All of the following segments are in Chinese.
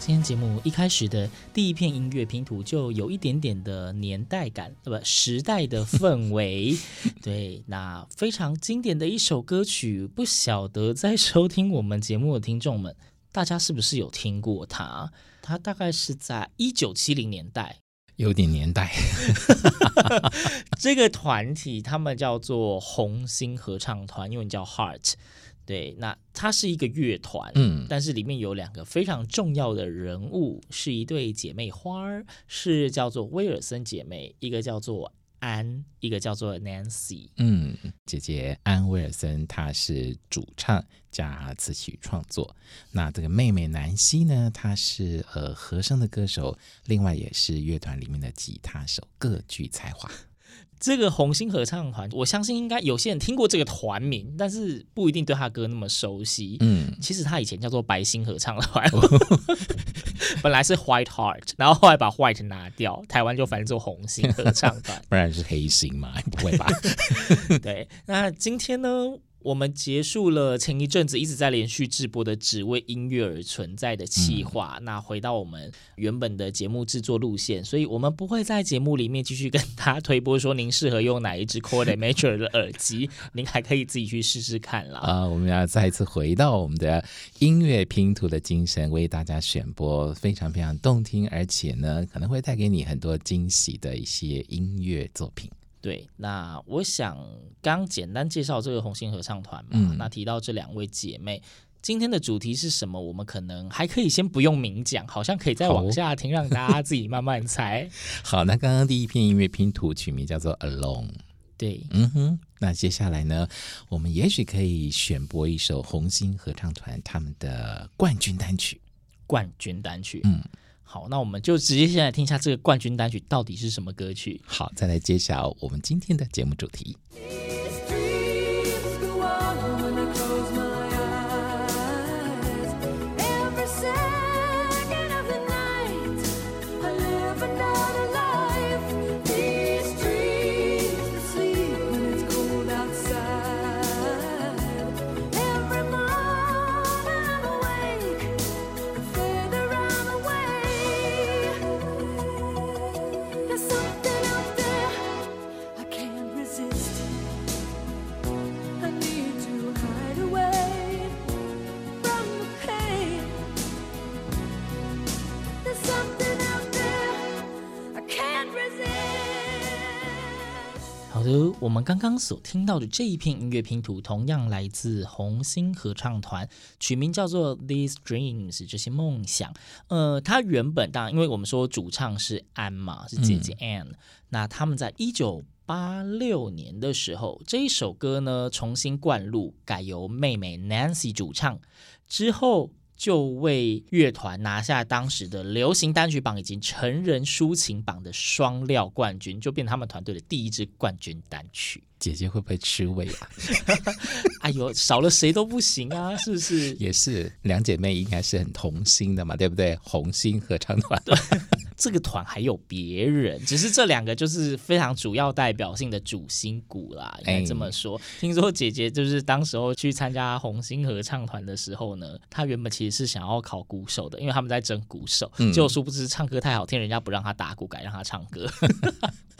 今天节目一开始的第一片音乐拼图就有一点点的年代感，不，时代的氛围。对，那非常经典的一首歌曲，不晓得在收听我们节目的听众们，大家是不是有听过它？它大概是在一九七零年代，有点年代。这个团体他们叫做红星合唱团，英文叫 Heart。对，那它是一个乐团，嗯，但是里面有两个非常重要的人物，是一对姐妹花儿，是叫做威尔森姐妹，一个叫做安，一个叫做 Nancy。嗯，姐姐安威尔森她是主唱加词曲创作，那这个妹妹南希呢，她是呃和声的歌手，另外也是乐团里面的吉他手，各具才华。这个红星合唱团，我相信应该有些人听过这个团名，但是不一定对他歌那么熟悉。嗯，其实他以前叫做白星合唱团，本来是 White Heart，然后后来把 White 拿掉，台湾就翻做红星合唱团，不然是黑星嘛？不会吧？对，那今天呢？我们结束了前一阵子一直在连续直播的只为音乐而存在的企划，嗯、那回到我们原本的节目制作路线，所以我们不会在节目里面继续跟大家推播说您适合用哪一支 Core Major 的耳机，您还可以自己去试试看啦。啊，我们要再一次回到我们的音乐拼图的精神，为大家选播非常非常动听，而且呢可能会带给你很多惊喜的一些音乐作品。对，那我想刚简单介绍这个红星合唱团嘛，嗯、那提到这两位姐妹，今天的主题是什么？我们可能还可以先不用明讲，好像可以再往下听，让大家自己慢慢猜。好，那刚刚第一篇音乐拼图曲名叫做《Alone》，对，嗯哼，那接下来呢，我们也许可以选播一首红星合唱团他们的冠军单曲，冠军单曲，嗯。好，那我们就直接现在听一下这个冠军单曲到底是什么歌曲。好，再来揭晓我们今天的节目主题。我们刚刚所听到的这一片音乐拼图，同样来自红星合唱团，取名叫做《These Dreams》这些梦想。呃，它原本当然，因为我们说主唱是安嘛，是姐姐 Anne、嗯。那他们在一九八六年的时候，这一首歌呢重新灌录，改由妹妹 Nancy 主唱之后。就为乐团拿下当时的流行单曲榜以及成人抒情榜的双料冠军，就变成他们团队的第一支冠军单曲。姐姐会不会吃味啊？哎呦，少了谁都不行啊，是不是？也是，两姐妹应该是很同心的嘛，对不对？红星合唱团。对，这个团还有别人，只是这两个就是非常主要代表性的主心骨啦，应该这么说。哎、听说姐姐就是当时候去参加红星合唱团的时候呢，她原本其实是想要考鼓手的，因为他们在争鼓手，嗯、结果殊不知唱歌太好听，人家不让她打鼓，改让她唱歌。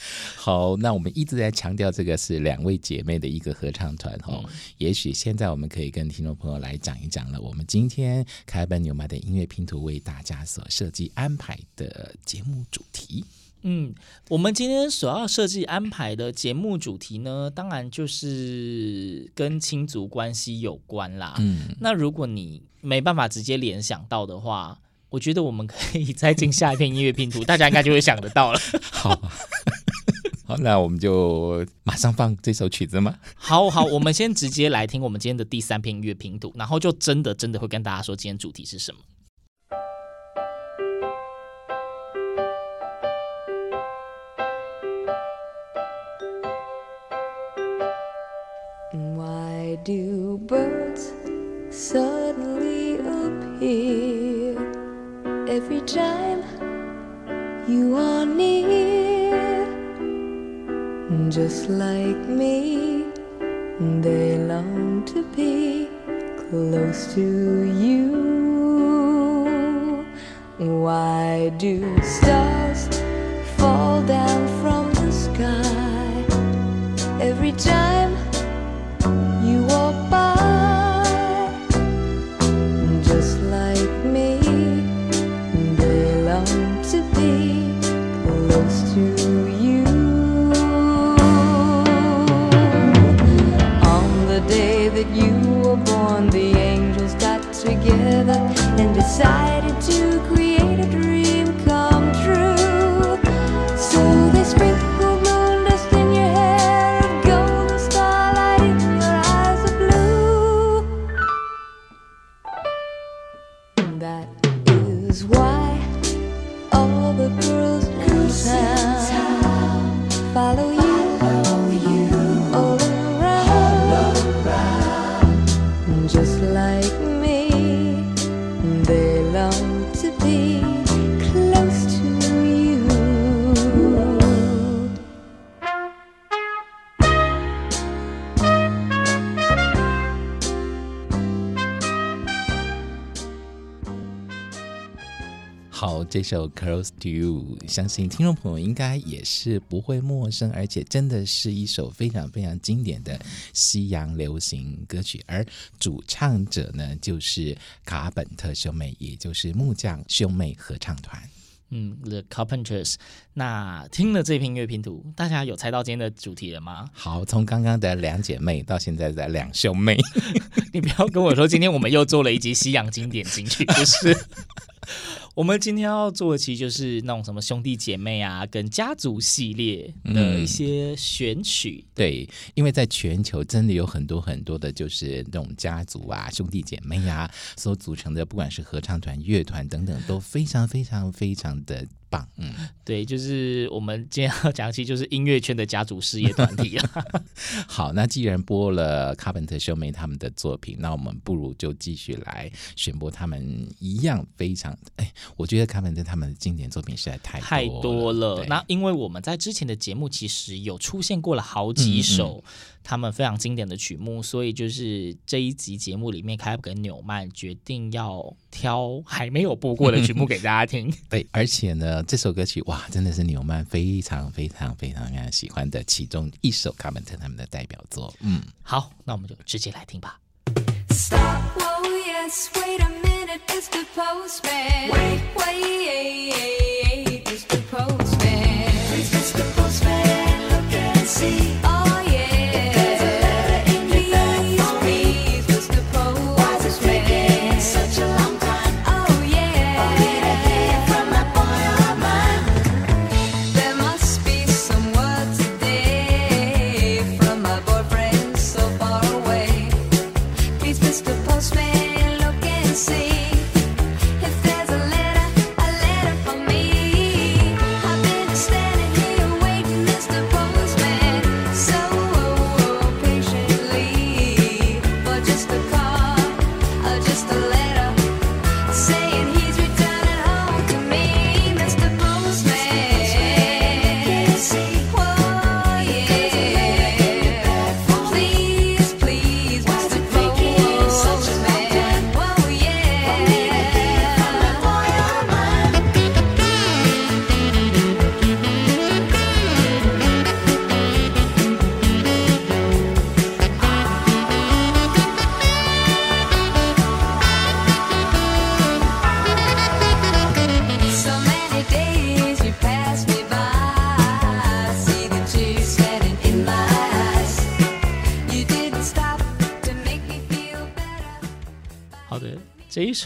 好，那我们一直在强调这个是两位姐妹的一个合唱团哦。嗯、也许现在我们可以跟听众朋友来讲一讲了。我们今天开本纽曼的音乐拼图为大家所设计安排的节目主题。嗯，我们今天所要设计安排的节目主题呢，当然就是跟亲族关系有关啦。嗯，那如果你没办法直接联想到的话，我觉得我们可以再进下一篇音乐拼图，大家应该就会想得到了。好，好，那我们就马上放这首曲子吗？好好，我们先直接来听我们今天的第三篇音乐拼图，然后就真的真的会跟大家说今天主题是什么。Why do birds suddenly appear every time you are? Just like me, they long to be close to you. Why do stars 这首《Close to You》，相信听众朋友应该也是不会陌生，而且真的是一首非常非常经典的西洋流行歌曲。而主唱者呢，就是卡本特兄妹，也就是木匠兄妹合唱团。嗯，The Carpenters。那听了这篇音乐拼图，大家有猜到今天的主题了吗？好，从刚刚的两姐妹到现在的两兄妹，你不要跟我说今天我们又做了一集西洋经典金曲，不是？我们今天要做的其实就是那种什么兄弟姐妹啊，跟家族系列的一些选曲。对，因为在全球真的有很多很多的，就是那种家族啊、兄弟姐妹啊所组成的，不管是合唱团、乐团等等，都非常非常非常的。棒，嗯，对，就是我们今天要讲，其实就是音乐圈的家族事业团体了。好，那既然播了卡本特兄妹他们的作品，那我们不如就继续来选播他们一样非常，哎，我觉得卡本特他们的经典作品实在太多太多了。那因为我们在之前的节目其实有出现过了好几首。嗯嗯他们非常经典的曲目，所以就是这一集节目里面，凯普跟纽曼决定要挑还没有播过的曲目给大家听。对，而且呢，这首歌曲哇，真的是纽曼非常非常非常非常喜欢的其中一首卡门特他们的代表作。嗯，好，那我们就直接来听吧。See?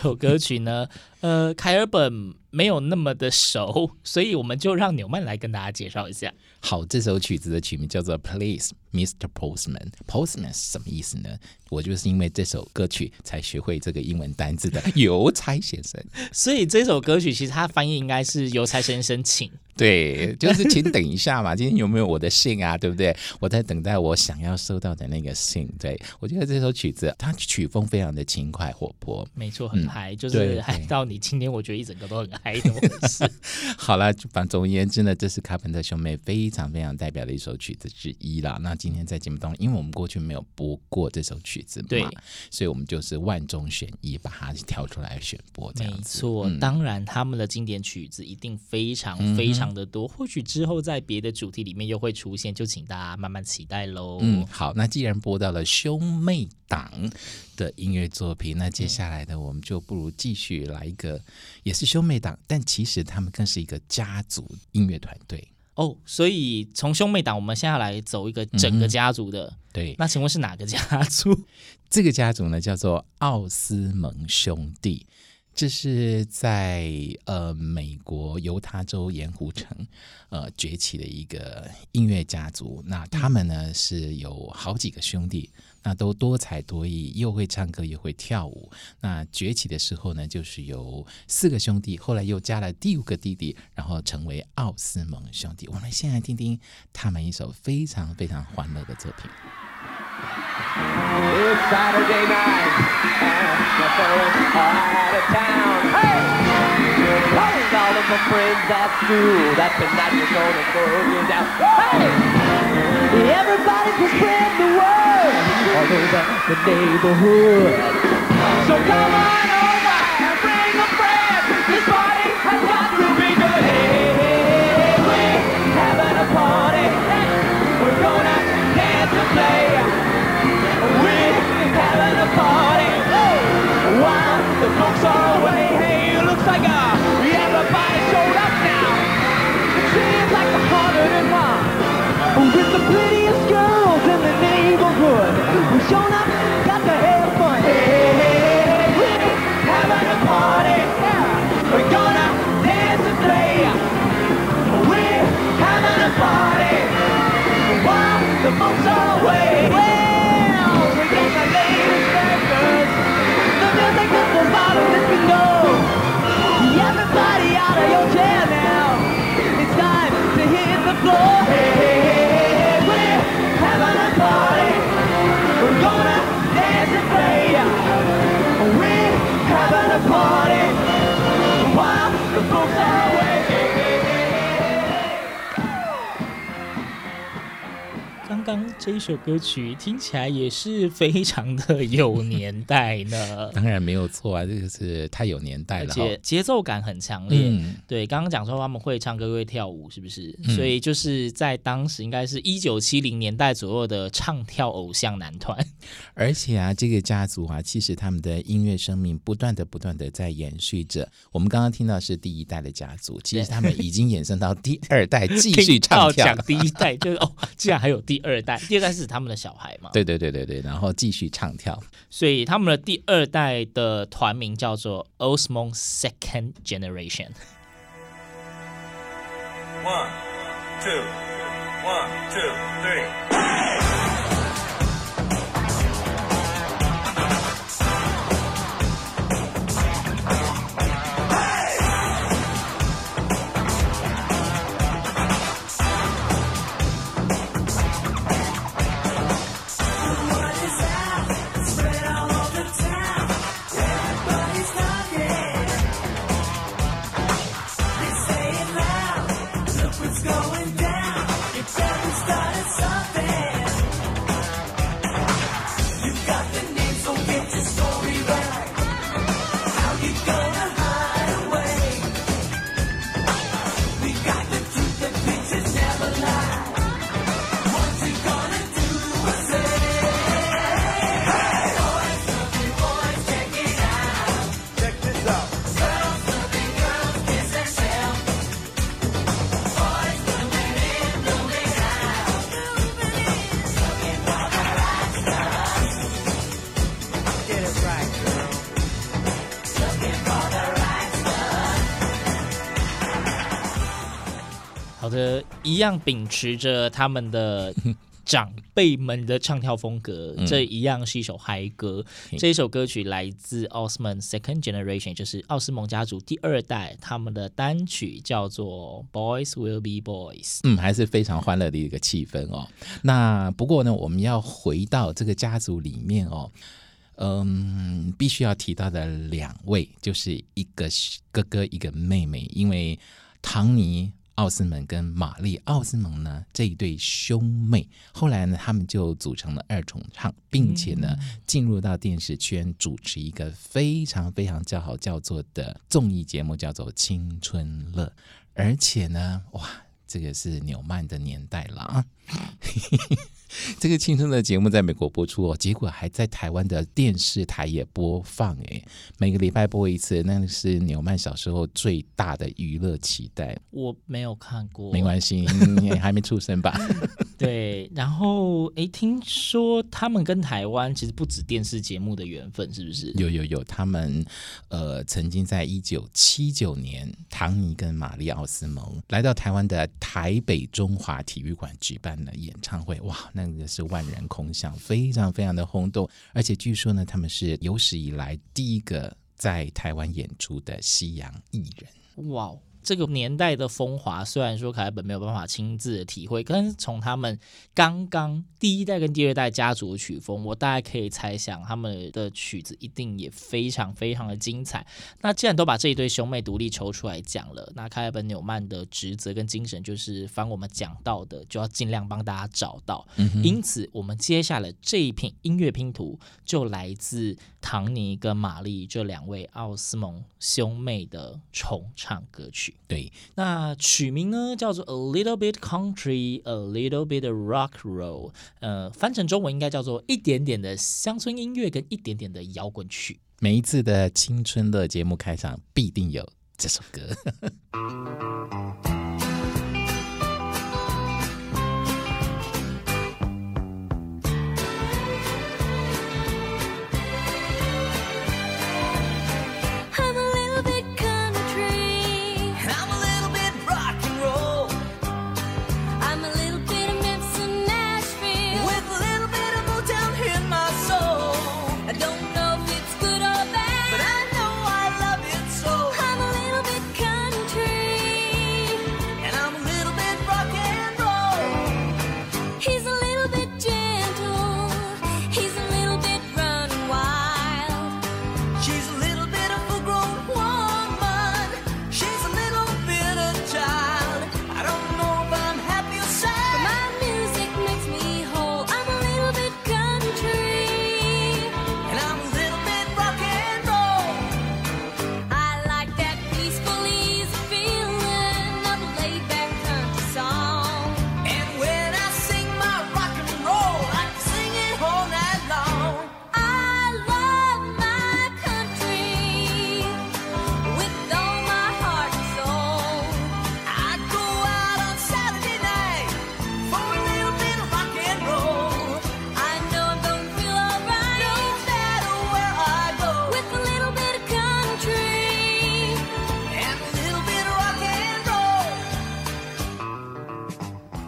首歌曲呢，呃，凯尔本没有那么的熟，所以我们就让纽曼来跟大家介绍一下。好，这首曲子的曲名叫做《Please, Mr. Postman》。Postman 是什么意思呢？我就是因为这首歌曲才学会这个英文单字的 邮差先生。所以这首歌曲其实它翻译应该是邮差先生请。对，就是请等一下嘛，今天有没有我的信啊？对不对？我在等待我想要收到的那个信。对，我觉得这首曲子它曲风非常的轻快活泼，没错，很嗨，嗯、就是嗨到你今天我觉得一整个都很嗨的。是，好了，反正总而言之呢，这是卡本特兄妹非常非常代表的一首曲子之一啦。那今天在节目当中，因为我们过去没有播过这首曲子嘛，对，所以我们就是万中选一，把它挑出来选播这样子。没错，嗯、当然他们的经典曲子一定非常非常的多，嗯、或许之后在别的主题里面又会出现，就请大家慢慢期待喽。嗯，好，那既然播到了兄妹党的音乐作品，那接下来的我们就不如继续来一个，也是兄妹党，但其实他们更是一个家族音乐团队。哦，所以从兄妹档，我们现在来走一个整个家族的。嗯、对，那请问是哪个家族？这个家族呢，叫做奥斯蒙兄弟。这是在呃美国犹他州盐湖城呃崛起的一个音乐家族。那他们呢是有好几个兄弟。那都多才多艺，又会唱歌又会跳舞。那崛起的时候呢，就是有四个兄弟，后来又加了第五个弟弟，然后成为奥斯蒙兄弟。我们先来听听他们一首非常非常欢乐的作品。over the neighborhood. So come on. we're having a party. Yeah. We're gonna dance and play. We're having a party while the folks are away. Well, we got. The at the bottom. Everybody out of your chair now. It's time to hit the floor. 这一首歌曲听起来也是非常的有年代呢。当然没有错啊，这个是太有年代了，而且节奏感很强烈。嗯、对，刚刚讲说他们会唱歌会跳舞，是不是？嗯、所以就是在当时应该是一九七零年代左右的唱跳偶像男团。而且啊，这个家族啊，其实他们的音乐生命不断的不断的在延续着。我们刚刚听到是第一代的家族，其实他们已经衍生到第二代 继续唱跳。讲第一代就是哦，竟然还有第二代。第二代是他们的小孩嘛？对对对对对，然后继续唱跳。所以他们的第二代的团名叫做 Osmond Second Generation。One, two, one, two, three. 一样秉持着他们的。长辈们的唱跳风格，这一样是一首嗨歌。嗯、这一首歌曲来自奥斯蒙 Second Generation，就是奥斯蒙家族第二代，他们的单曲叫做《Boys Will Be Boys》。嗯，还是非常欢乐的一个气氛哦。那不过呢，我们要回到这个家族里面哦，嗯，必须要提到的两位，就是一个哥哥，一个妹妹，因为唐尼。奥斯蒙跟玛丽奥斯蒙呢，这一对兄妹，后来呢，他们就组成了二重唱，并且呢，进入到电视圈主持一个非常非常叫好叫座的综艺节目，叫做《青春乐》，而且呢，哇，这个是纽曼的年代了啊。这个青春的节目在美国播出哦，结果还在台湾的电视台也播放诶，每个礼拜播一次，那是纽曼小时候最大的娱乐期待。我没有看过，没关系，你还没出生吧？对，然后诶，听说他们跟台湾其实不止电视节目的缘分，是不是？有有有，他们呃曾经在一九七九年，唐尼跟玛丽奥斯蒙来到台湾的台北中华体育馆举办了演唱会，哇，那。那个是万人空巷，非常非常的轰动，而且据说呢，他们是有史以来第一个在台湾演出的西洋艺人。哇！这个年代的风华，虽然说凯本没有办法亲自的体会，但是从他们刚刚第一代跟第二代家族的曲风，我大概可以猜想他们的曲子一定也非常非常的精彩。那既然都把这一对兄妹独立抽出来讲了，那凯本纽曼的职责跟精神就是，凡我们讲到的，就要尽量帮大家找到。嗯、因此，我们接下来这一片音乐拼图就来自唐尼跟玛丽这两位奥斯蒙兄妹的重唱歌曲。对，那曲名呢叫做《A Little Bit Country, A Little Bit Rock Roll》，呃，翻成中文应该叫做一点点的乡村音乐跟一点点的摇滚曲。每一次的青春的节目开场必定有这首歌。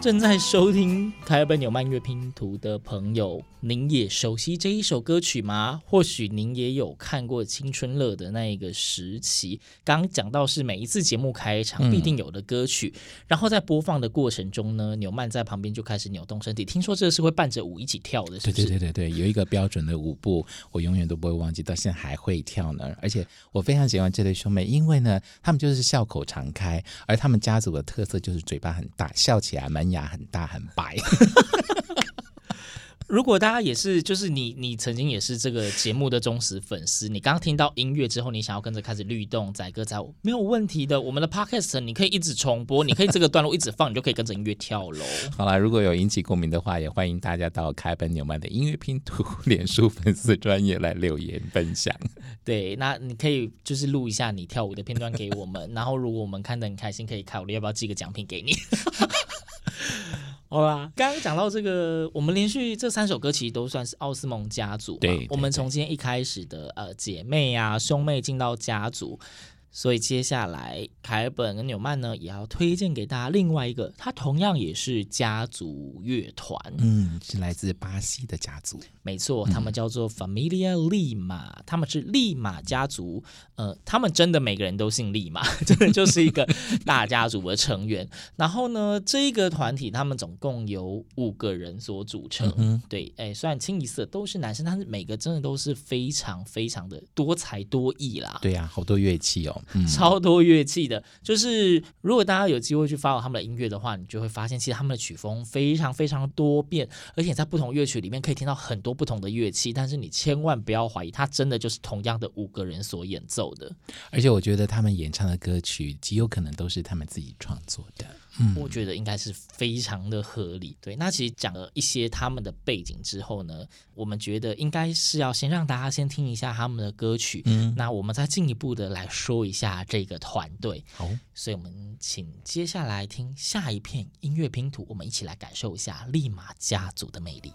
正在收听台本纽曼乐拼图的朋友，您也熟悉这一首歌曲吗？或许您也有看过青春乐的那一个时期。刚刚讲到是每一次节目开场必定有的歌曲，嗯、然后在播放的过程中呢，纽曼在旁边就开始扭动身体。听说这是会伴着舞一起跳的，是不是？对对对对，有一个标准的舞步，我永远都不会忘记，到现在还会跳呢。而且我非常喜欢这对兄妹，因为呢，他们就是笑口常开，而他们家族的特色就是嘴巴很大，笑起来门牙很大很白。如果大家也是，就是你，你曾经也是这个节目的忠实粉丝，你刚刚听到音乐之后，你想要跟着开始律动、载歌载舞，没有问题的。我们的 podcast 你可以一直重播，你可以这个段落一直放，你就可以跟着音乐跳楼。好了，如果有引起共鸣的话，也欢迎大家到开本纽曼的音乐拼图脸书粉丝专业来留言分享。对，那你可以就是录一下你跳舞的片段给我们，然后如果我们看得很开心，可以考虑要不要寄个奖品给你。好啦，刚刚讲到这个，我们连续这三首歌其实都算是奥斯蒙家族。对，对，对，我们从今天一开始的呃姐妹啊兄妹进到家族，所以接下来凯尔本跟纽曼呢，也要推荐给大家另外一个，他同样也是家族乐团，嗯，是来自巴西的家族，没错，他们叫做 Familia Lima，他们是利马家族，呃，他们真的每个人都姓利马，真的就是一个大家族的成员。然后呢，这一个团体他们总共有五个人所组成，嗯、对，哎，虽然清一色都是男生，但是每个真的都是非常非常的多才多艺啦。对呀、啊，好多乐器哦。嗯、超多乐器的，就是如果大家有机会去 follow 他们的音乐的话，你就会发现，其实他们的曲风非常非常多变，而且在不同乐曲里面可以听到很多不同的乐器。但是你千万不要怀疑，他真的就是同样的五个人所演奏的。而且我觉得他们演唱的歌曲极有可能都是他们自己创作的。嗯，我觉得应该是非常的合理。对，那其实讲了一些他们的背景之后呢，我们觉得应该是要先让大家先听一下他们的歌曲。嗯，那我们再进一步的来说一下这个团队。好，所以我们请接下来听下一片音乐拼图，我们一起来感受一下利马家族的魅力。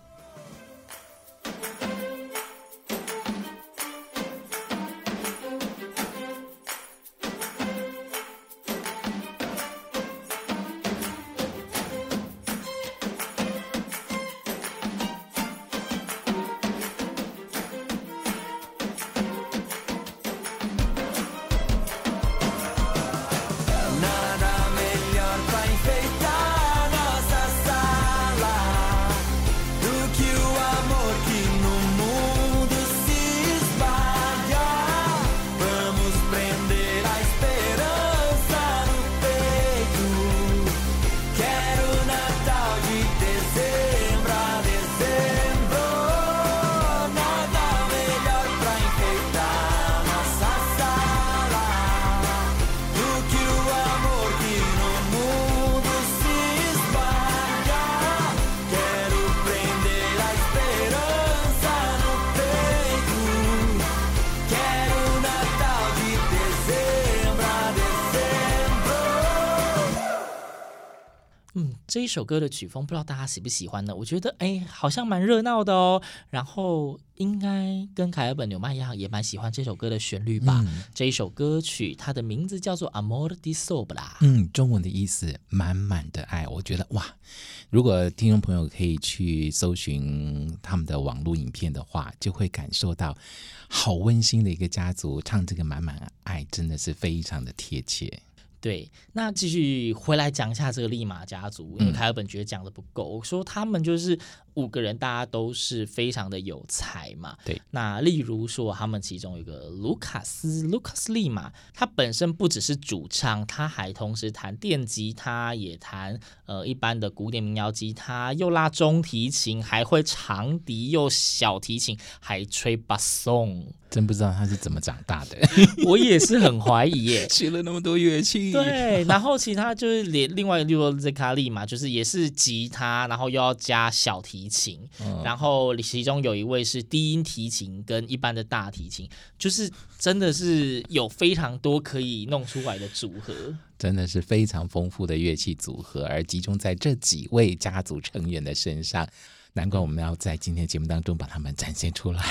这一首歌的曲风，不知道大家喜不喜欢呢？我觉得，哎，好像蛮热闹的哦。然后，应该跟凯尔本纽曼一样，也蛮喜欢这首歌的旋律吧。嗯、这一首歌曲，它的名字叫做《Amor di Sobra》。嗯，中文的意思满满的爱。我觉得哇，如果听众朋友可以去搜寻他们的网络影片的话，就会感受到好温馨的一个家族唱这个满满的爱，真的是非常的贴切。对，那继续回来讲一下这个利马家族，因为凯尔本觉得讲的不够，我说他们就是五个人，大家都是非常的有才嘛。对，那例如说他们其中有一个卢卡斯，卢卡斯利马，他本身不只是主唱，他还同时弹电吉他，也弹呃一般的古典民谣吉他，又拉中提琴，还会长笛，又小提琴，还吹巴松。真不知道他是怎么长大的，我也是很怀疑耶，学了那么多乐器。对，然后其他就是连另外一个，例如说 Zekali 嘛，就是也是吉他，然后又要加小提琴，嗯、然后其中有一位是低音提琴跟一般的大提琴，就是真的是有非常多可以弄出来的组合，真的是非常丰富的乐器组合，而集中在这几位家族成员的身上，难怪我们要在今天节目当中把他们展现出来。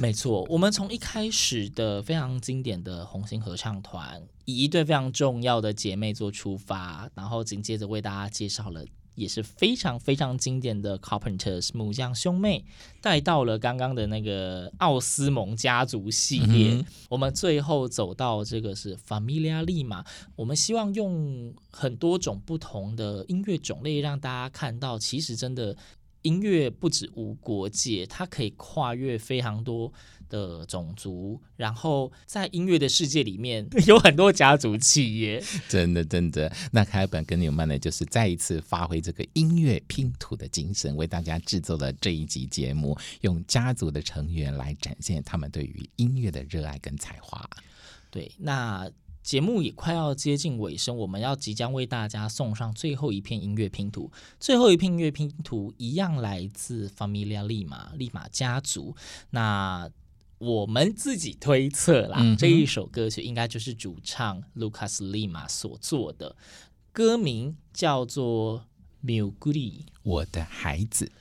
没错，我们从一开始的非常经典的红星合唱团，以一对非常重要的姐妹做出发，然后紧接着为大家介绍了也是非常非常经典的 Carpenters 木匠兄妹，带到了刚刚的那个奥斯蒙家族系列，嗯、我们最后走到这个是 Familia Lima，我们希望用很多种不同的音乐种类让大家看到，其实真的。音乐不止无国界，它可以跨越非常多的种族，然后在音乐的世界里面 有很多家族企业。真的，真的。那凯尔本跟纽曼呢，就是再一次发挥这个音乐拼图的精神，为大家制作了这一集节目，用家族的成员来展现他们对于音乐的热爱跟才华。对，那。节目也快要接近尾声，我们要即将为大家送上最后一片音乐拼图。最后一片音乐拼图一样来自 Familia Lima 利马家族。那我们自己推测啦，嗯、这一首歌曲应该就是主唱 Lucas Lima 所做的，歌名叫做《Meu Guri》，我的孩子。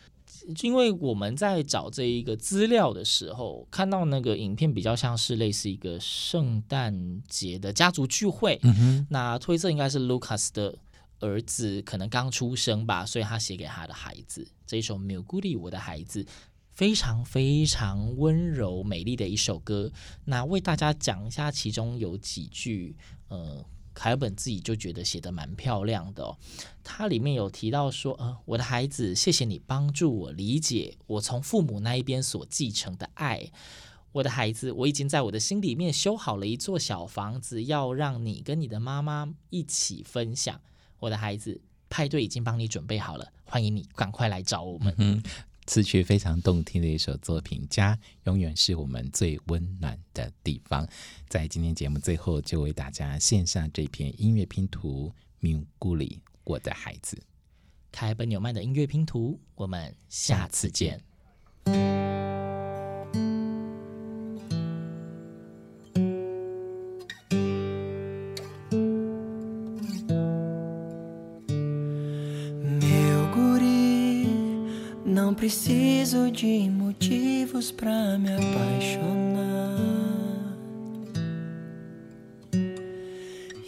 因为我们在找这一个资料的时候，看到那个影片比较像是类似一个圣诞节的家族聚会。嗯，那推测应该是 Lucas 的儿子可能刚出生吧，所以他写给他的孩子这一首《meu guri》，我的孩子，非常非常温柔美丽的一首歌。那为大家讲一下，其中有几句，呃。凯尔本自己就觉得写得蛮漂亮的哦，它里面有提到说，呃，我的孩子，谢谢你帮助我理解我从父母那一边所继承的爱。我的孩子，我已经在我的心里面修好了一座小房子，要让你跟你的妈妈一起分享。我的孩子，派对已经帮你准备好了，欢迎你赶快来找我们。嗯词曲非常动听的一首作品，家永远是我们最温暖的地方。在今天节目最后，就为大家献上这篇音乐拼图《meu guri》，我的孩子。凯本纽曼的音乐拼图，我们下次见。preciso de motivos para me apaixonar.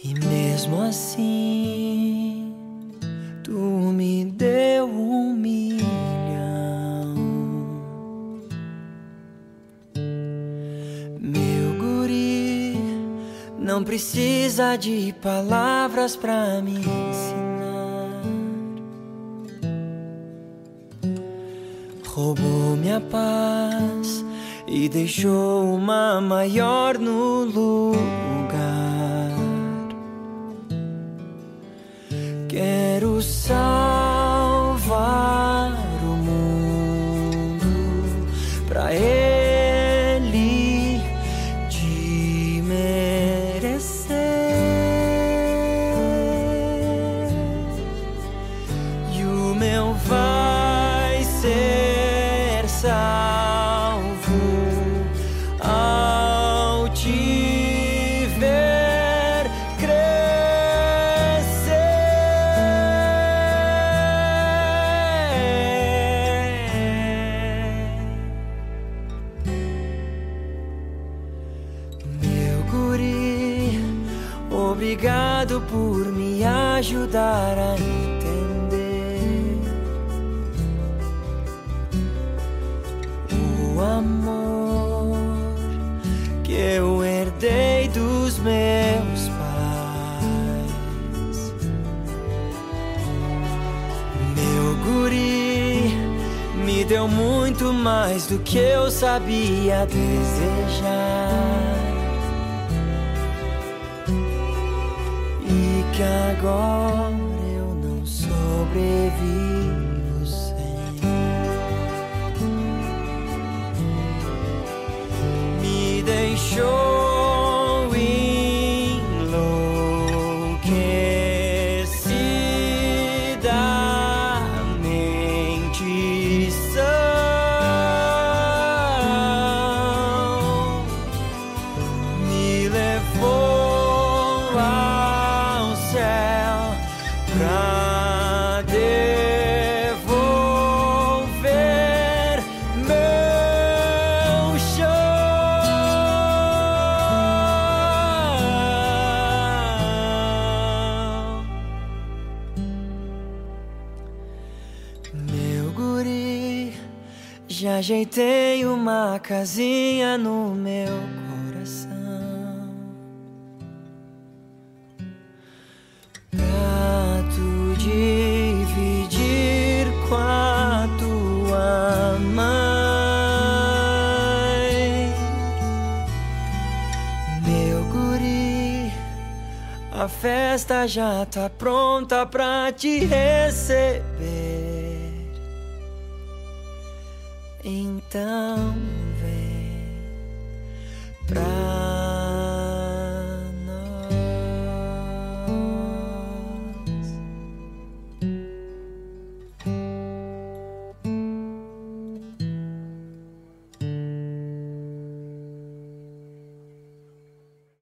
E mesmo assim, tu me deu um milhão. Meu guri, não precisa de palavras para me ensinar. minha paz e deixou uma maior no lugar deu muito mais do que eu sabia desejar. E que agora eu não sobrevivo sem. Me deixou. Já ajeitei uma casinha no meu coração pra tu dividir com a tua mãe, meu guri. A festa já tá pronta pra te receber. 等。